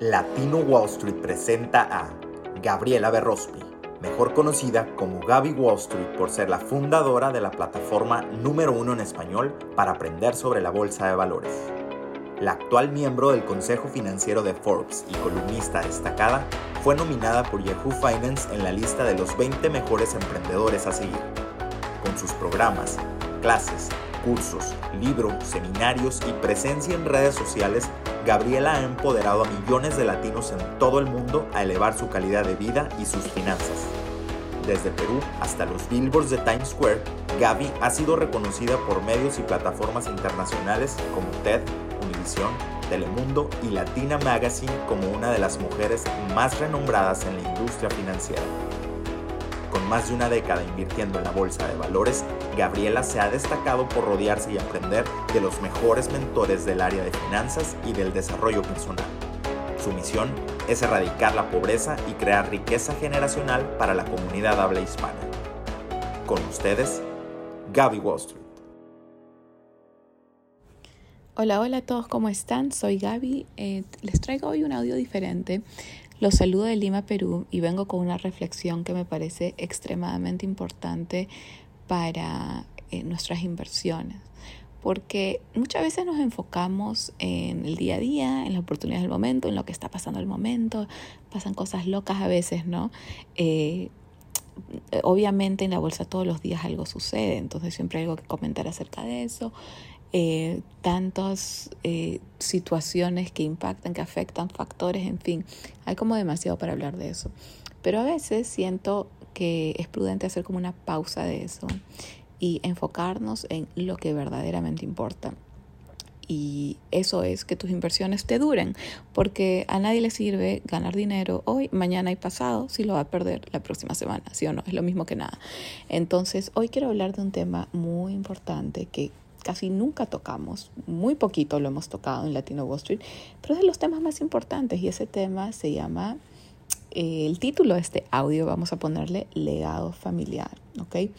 Latino Wall Street presenta a Gabriela Berrospi, mejor conocida como Gaby Wall Street por ser la fundadora de la plataforma número uno en español para aprender sobre la bolsa de valores. La actual miembro del Consejo Financiero de Forbes y columnista destacada, fue nominada por Yahoo Finance en la lista de los 20 mejores emprendedores a seguir. Con sus programas, clases, cursos, libros, seminarios y presencia en redes sociales, Gabriela ha empoderado a millones de latinos en todo el mundo a elevar su calidad de vida y sus finanzas. Desde Perú hasta los billboards de Times Square, Gaby ha sido reconocida por medios y plataformas internacionales como TED, Univision, Telemundo y Latina Magazine como una de las mujeres más renombradas en la industria financiera. Con más de una década invirtiendo en la bolsa de valores, Gabriela se ha destacado por rodearse y aprender de los mejores mentores del área de finanzas y del desarrollo personal. Su misión es erradicar la pobreza y crear riqueza generacional para la comunidad habla hispana. Con ustedes, Gaby Wall Street. Hola, hola a todos, ¿cómo están? Soy Gaby. Eh, les traigo hoy un audio diferente. Los saludo de Lima, Perú, y vengo con una reflexión que me parece extremadamente importante para eh, nuestras inversiones. Porque muchas veces nos enfocamos en el día a día, en las oportunidades del momento, en lo que está pasando el momento. Pasan cosas locas a veces, ¿no? Eh, obviamente en la bolsa todos los días algo sucede, entonces siempre hay algo que comentar acerca de eso. Eh, tantas situaciones que impactan, que afectan, factores, en fin, hay como demasiado para hablar de eso. Pero a veces siento que es prudente hacer como una pausa de eso y enfocarnos en lo que verdaderamente importa. Y eso es que tus inversiones te duren, porque a nadie le sirve ganar dinero hoy, mañana y pasado si lo va a perder la próxima semana, ¿sí o no? Es lo mismo que nada. Entonces, hoy quiero hablar de un tema muy importante que casi nunca tocamos, muy poquito lo hemos tocado en Latino Wall Street, pero es de los temas más importantes y ese tema se llama el título de este audio vamos a ponerle legado familiar, ¿ok?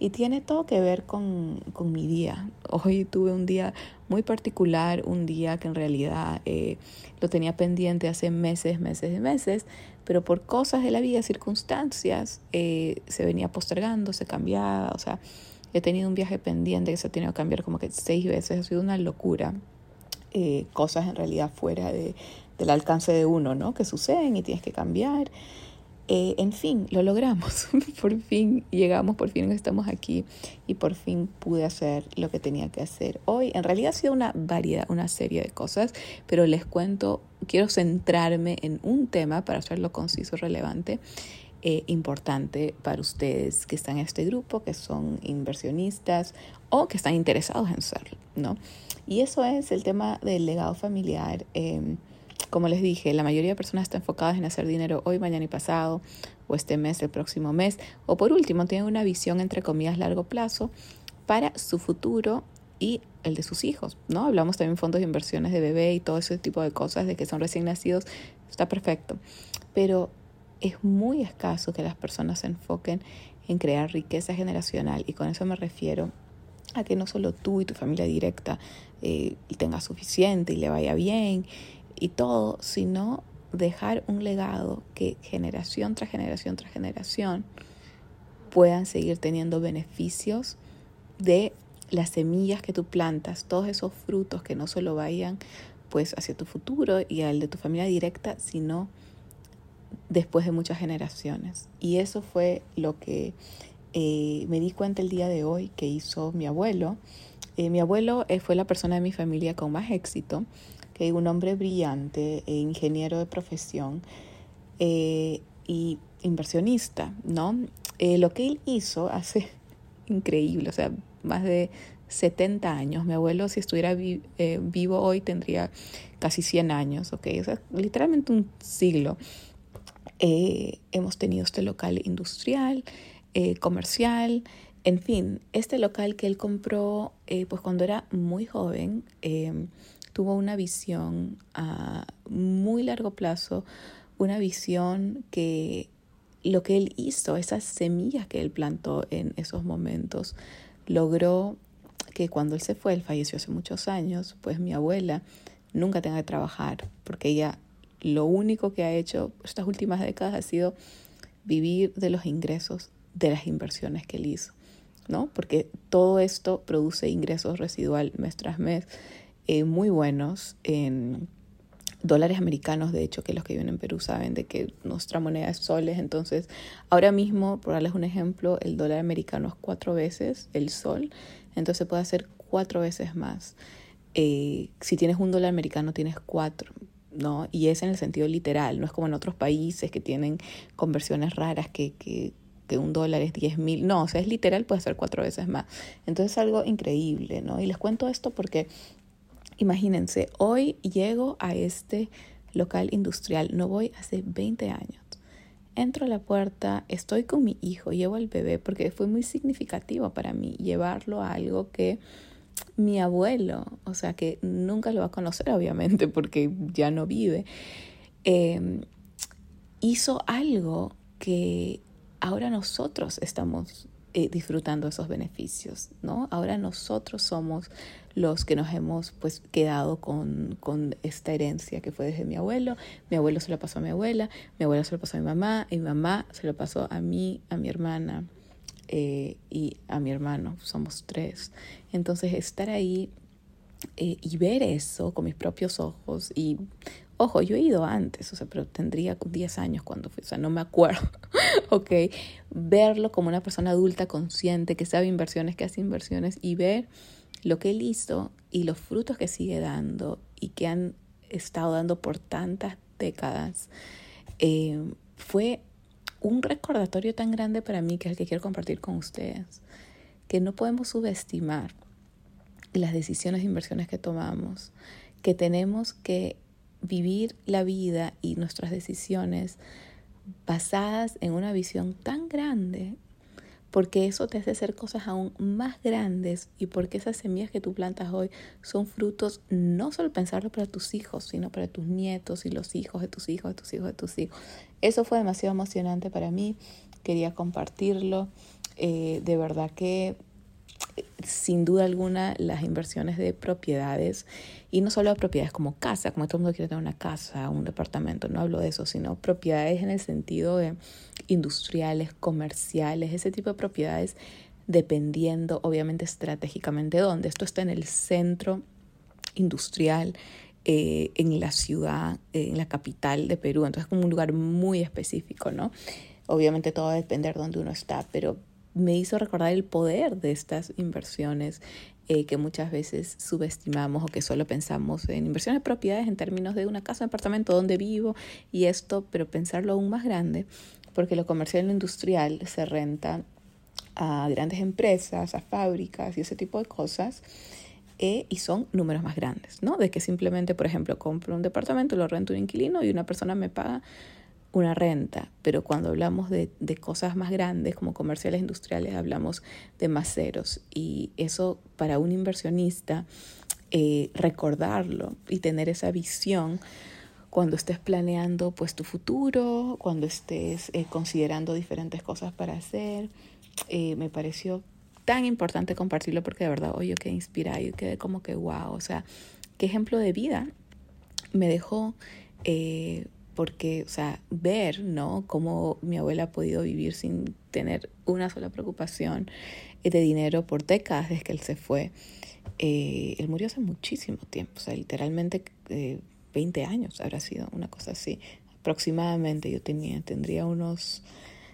Y tiene todo que ver con, con mi día. Hoy tuve un día muy particular, un día que en realidad eh, lo tenía pendiente hace meses, meses y meses, pero por cosas de la vida, circunstancias, eh, se venía postergando, se cambiaba, o sea, he tenido un viaje pendiente que se ha tenido que cambiar como que seis veces, ha sido una locura. Eh, cosas en realidad fuera de, del alcance de uno, ¿no? Que suceden y tienes que cambiar. Eh, en fin, lo logramos. por fin llegamos, por fin estamos aquí y por fin pude hacer lo que tenía que hacer. Hoy en realidad ha sido una variedad, una serie de cosas, pero les cuento, quiero centrarme en un tema para hacerlo conciso, relevante. Eh, importante para ustedes que están en este grupo, que son inversionistas o que están interesados en serlo, ¿no? Y eso es el tema del legado familiar. Eh, como les dije, la mayoría de personas están enfocadas en hacer dinero hoy, mañana y pasado, o este mes, el próximo mes, o por último, tienen una visión entre comillas largo plazo para su futuro y el de sus hijos, ¿no? Hablamos también fondos de inversiones de bebé y todo ese tipo de cosas, de que son recién nacidos, está perfecto. Pero es muy escaso que las personas se enfoquen en crear riqueza generacional y con eso me refiero a que no solo tú y tu familia directa eh, tenga suficiente y le vaya bien y todo, sino dejar un legado que generación tras generación tras generación puedan seguir teniendo beneficios de las semillas que tú plantas, todos esos frutos que no solo vayan pues hacia tu futuro y al de tu familia directa, sino después de muchas generaciones. Y eso fue lo que eh, me di cuenta el día de hoy que hizo mi abuelo. Eh, mi abuelo eh, fue la persona de mi familia con más éxito un hombre brillante, e ingeniero de profesión eh, y inversionista, ¿no? Eh, lo que él hizo hace increíble, o sea, más de 70 años. Mi abuelo, si estuviera eh, vivo hoy, tendría casi 100 años, ¿ok? O sea, literalmente un siglo. hemos tenido este local industrial, comercial, en fin, este local que él compró, pues cuando era muy joven, tuvo una visión a muy largo plazo, una visión que lo que él hizo, esas semillas que él plantó en esos momentos, logró que cuando él se fue, él falleció hace muchos años, pues mi abuela nunca tenga que trabajar, porque ella lo único que ha hecho estas últimas décadas ha sido vivir de los ingresos de las inversiones que él hizo, ¿no? Porque todo esto produce ingresos residual mes tras mes eh, muy buenos en dólares americanos, de hecho, que los que viven en Perú saben de que nuestra moneda es soles. Entonces, ahora mismo, por darles un ejemplo, el dólar americano es cuatro veces el sol, entonces puede hacer cuatro veces más. Eh, si tienes un dólar americano, tienes cuatro. ¿no? Y es en el sentido literal, no es como en otros países que tienen conversiones raras que, que, que un dólar es diez mil, no, o sea, es literal, puede ser cuatro veces más. Entonces es algo increíble, ¿no? Y les cuento esto porque Imagínense, hoy llego a este local industrial, no voy hace 20 años. Entro a la puerta, estoy con mi hijo, llevo al bebé porque fue muy significativo para mí llevarlo a algo que mi abuelo, o sea que nunca lo va a conocer obviamente porque ya no vive, em, hizo algo que ahora nosotros estamos eh, disfrutando esos beneficios, ¿no? Ahora nosotros somos los que nos hemos pues quedado con, con, esta herencia que fue desde mi abuelo, mi abuelo se lo pasó a mi abuela, mi abuela se lo pasó a mi mamá, y mi mamá se lo pasó a mí, a mi hermana eh, y a mi hermano, somos tres. Entonces estar ahí eh, y ver eso con mis propios ojos y Ojo, yo he ido antes, o sea, pero tendría 10 años cuando fui, o sea, no me acuerdo, ¿ok? Verlo como una persona adulta consciente que sabe inversiones, que hace inversiones y ver lo que él hizo y los frutos que sigue dando y que han estado dando por tantas décadas, eh, fue un recordatorio tan grande para mí que es el que quiero compartir con ustedes, que no podemos subestimar las decisiones de inversiones que tomamos, que tenemos que vivir la vida y nuestras decisiones basadas en una visión tan grande, porque eso te hace hacer cosas aún más grandes y porque esas semillas que tú plantas hoy son frutos no solo pensarlo para tus hijos, sino para tus nietos y los hijos de tus hijos, de tus hijos, de tus hijos. Eso fue demasiado emocionante para mí, quería compartirlo, eh, de verdad que sin duda alguna las inversiones de propiedades y no solo propiedades como casa, como todo el mundo quiere tener una casa, un departamento, no hablo de eso, sino propiedades en el sentido de industriales, comerciales, ese tipo de propiedades dependiendo obviamente estratégicamente dónde. Esto está en el centro industrial, eh, en la ciudad, en la capital de Perú, entonces es como un lugar muy específico, ¿no? Obviamente todo va a depender de dónde uno está, pero me hizo recordar el poder de estas inversiones eh, que muchas veces subestimamos o que solo pensamos en inversiones de propiedades en términos de una casa, un apartamento donde vivo y esto, pero pensarlo aún más grande, porque lo comercial y lo industrial se renta a grandes empresas, a fábricas y ese tipo de cosas. Eh, y son números más grandes, ¿no? De que simplemente, por ejemplo, compro un departamento, lo rento un inquilino y una persona me paga una renta, pero cuando hablamos de, de, cosas más grandes como comerciales industriales, hablamos de más ceros. Y eso para un inversionista, eh, recordarlo y tener esa visión cuando estés planeando pues tu futuro, cuando estés eh, considerando diferentes cosas para hacer, eh, me pareció tan importante compartirlo porque de verdad, oye, yo quedé inspirada, yo quedé como que wow, o sea, qué ejemplo de vida me dejó porque, o sea, ver, ¿no? Cómo mi abuela ha podido vivir sin tener una sola preocupación de dinero por décadas desde que él se fue. Eh, él murió hace muchísimo tiempo, o sea, literalmente eh, 20 años habrá sido una cosa así. Aproximadamente yo tenía, tendría unos,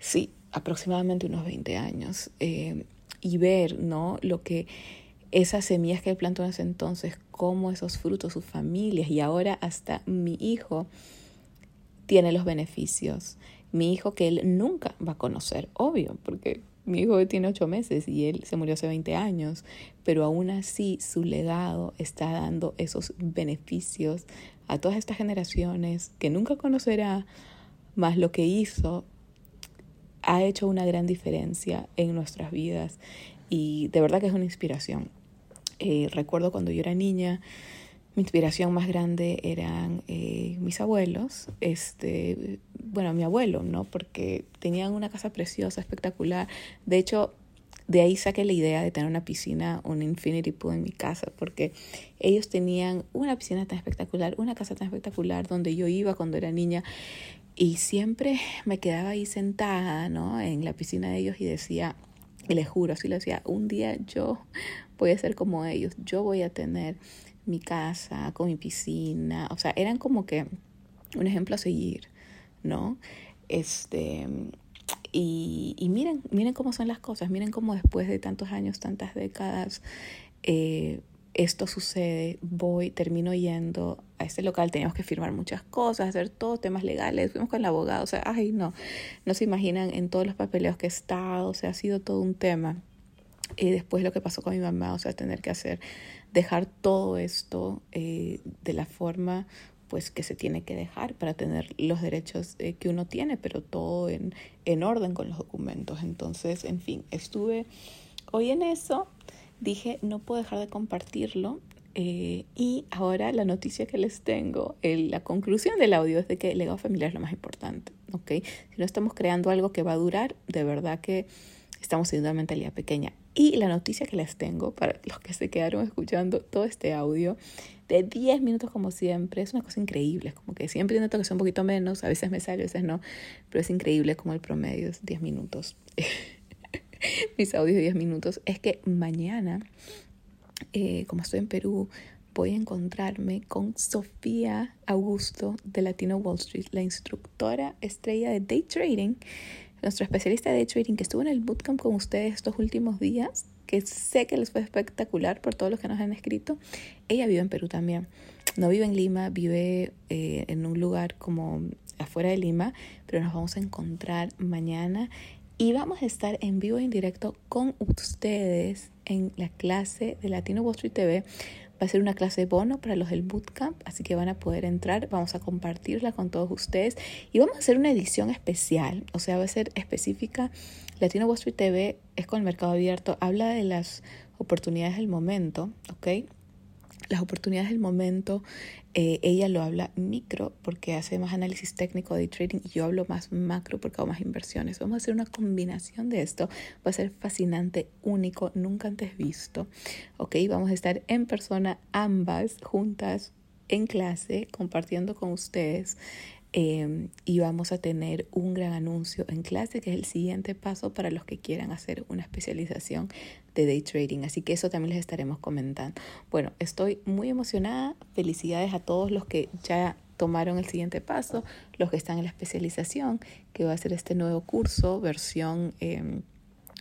sí, aproximadamente unos 20 años. Eh, y ver, ¿no? Lo que esas semillas que él plantó en ese entonces, cómo esos frutos, sus familias y ahora hasta mi hijo tiene los beneficios. Mi hijo que él nunca va a conocer, obvio, porque mi hijo tiene ocho meses y él se murió hace 20 años, pero aún así su legado está dando esos beneficios a todas estas generaciones que nunca conocerá, más lo que hizo ha hecho una gran diferencia en nuestras vidas y de verdad que es una inspiración. Eh, recuerdo cuando yo era niña, mi inspiración más grande eran eh, mis abuelos, este, bueno, mi abuelo, ¿no? Porque tenían una casa preciosa, espectacular. De hecho, de ahí saqué la idea de tener una piscina, un infinity pool en mi casa, porque ellos tenían una piscina tan espectacular, una casa tan espectacular donde yo iba cuando era niña y siempre me quedaba ahí sentada, ¿no? En la piscina de ellos y decía, y les juro, así lo decía, un día yo voy a ser como ellos, yo voy a tener mi casa con mi piscina, o sea, eran como que un ejemplo a seguir, ¿no? Este, y, y, miren, miren cómo son las cosas, miren cómo después de tantos años, tantas décadas, eh, esto sucede, voy, termino yendo a este local, teníamos que firmar muchas cosas, hacer todos temas legales, fuimos con el abogado, o sea, ay no, no se imaginan en todos los papeleos que he estado, o sea, ha sido todo un tema. Y después lo que pasó con mi mamá, o sea, tener que hacer, dejar todo esto eh, de la forma pues que se tiene que dejar para tener los derechos eh, que uno tiene, pero todo en, en orden con los documentos. Entonces, en fin, estuve hoy en eso, dije, no puedo dejar de compartirlo. Eh, y ahora la noticia que les tengo, la conclusión del audio es de que el legado familiar es lo más importante. ¿ok? Si no estamos creando algo que va a durar, de verdad que estamos teniendo una mentalidad pequeña. Y la noticia que les tengo, para los que se quedaron escuchando todo este audio, de 10 minutos como siempre, es una cosa increíble. Como que siempre intento que sea un poquito menos, a veces me sale, a veces no, pero es increíble como el promedio es 10 minutos. Mis audios de 10 minutos. Es que mañana, eh, como estoy en Perú, voy a encontrarme con Sofía Augusto de Latino Wall Street, la instructora estrella de day trading nuestro especialista de trading que estuvo en el bootcamp con ustedes estos últimos días, que sé que les fue espectacular por todos los que nos han escrito, ella vive en Perú también. No vive en Lima, vive eh, en un lugar como afuera de Lima, pero nos vamos a encontrar mañana y vamos a estar en vivo y en directo con ustedes en la clase de Latino Wall Street TV Va a ser una clase bono para los del bootcamp, así que van a poder entrar, vamos a compartirla con todos ustedes y vamos a hacer una edición especial, o sea, va a ser específica. Latino Wall Street TV es con el mercado abierto, habla de las oportunidades del momento, ¿ok? Las oportunidades del momento, eh, ella lo habla micro porque hace más análisis técnico de trading y yo hablo más macro porque hago más inversiones. Vamos a hacer una combinación de esto. Va a ser fascinante, único, nunca antes visto. Ok, vamos a estar en persona ambas juntas en clase compartiendo con ustedes Em, y vamos a tener un gran anuncio en clase, que es el siguiente paso para los que quieran hacer una especialización de day trading. Así que eso también les estaremos comentando. Bueno, estoy muy emocionada. Felicidades a todos los que ya tomaron el siguiente paso, los que están en la especialización, que va a ser este nuevo curso, versión... Em,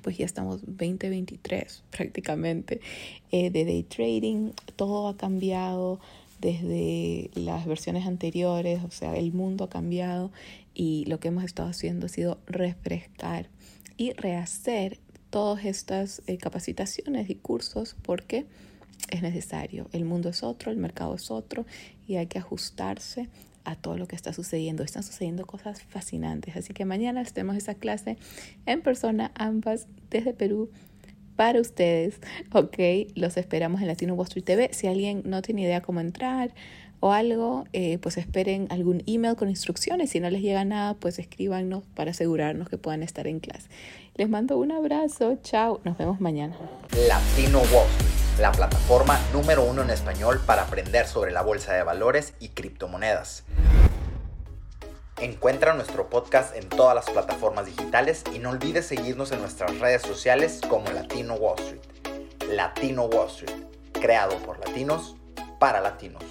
pues ya estamos 2023 prácticamente eh, de day trading, todo ha cambiado, desde las versiones anteriores, o sea, el mundo ha cambiado y lo que hemos estado haciendo ha sido refrescar y rehacer todas estas eh, capacitaciones y cursos porque es necesario. El mundo es otro, el mercado es otro y hay que ajustarse a todo lo que está sucediendo. Están sucediendo cosas fascinantes. Así que mañana tenemos esa clase en persona, ambas desde Perú para ustedes, ¿ok? Los esperamos en Latino Wall Street TV. Si alguien no tiene idea cómo entrar o algo, eh, pues esperen algún email con instrucciones. Si no les llega nada, pues escríbanos para asegurarnos que puedan estar en clase. Les mando un abrazo, chao, nos vemos mañana. Latino Wall Street, la plataforma número uno en español para aprender sobre la bolsa de valores y criptomonedas. Encuentra nuestro podcast en todas las plataformas digitales y no olvides seguirnos en nuestras redes sociales como Latino Wall Street. Latino Wall Street, creado por latinos para latinos.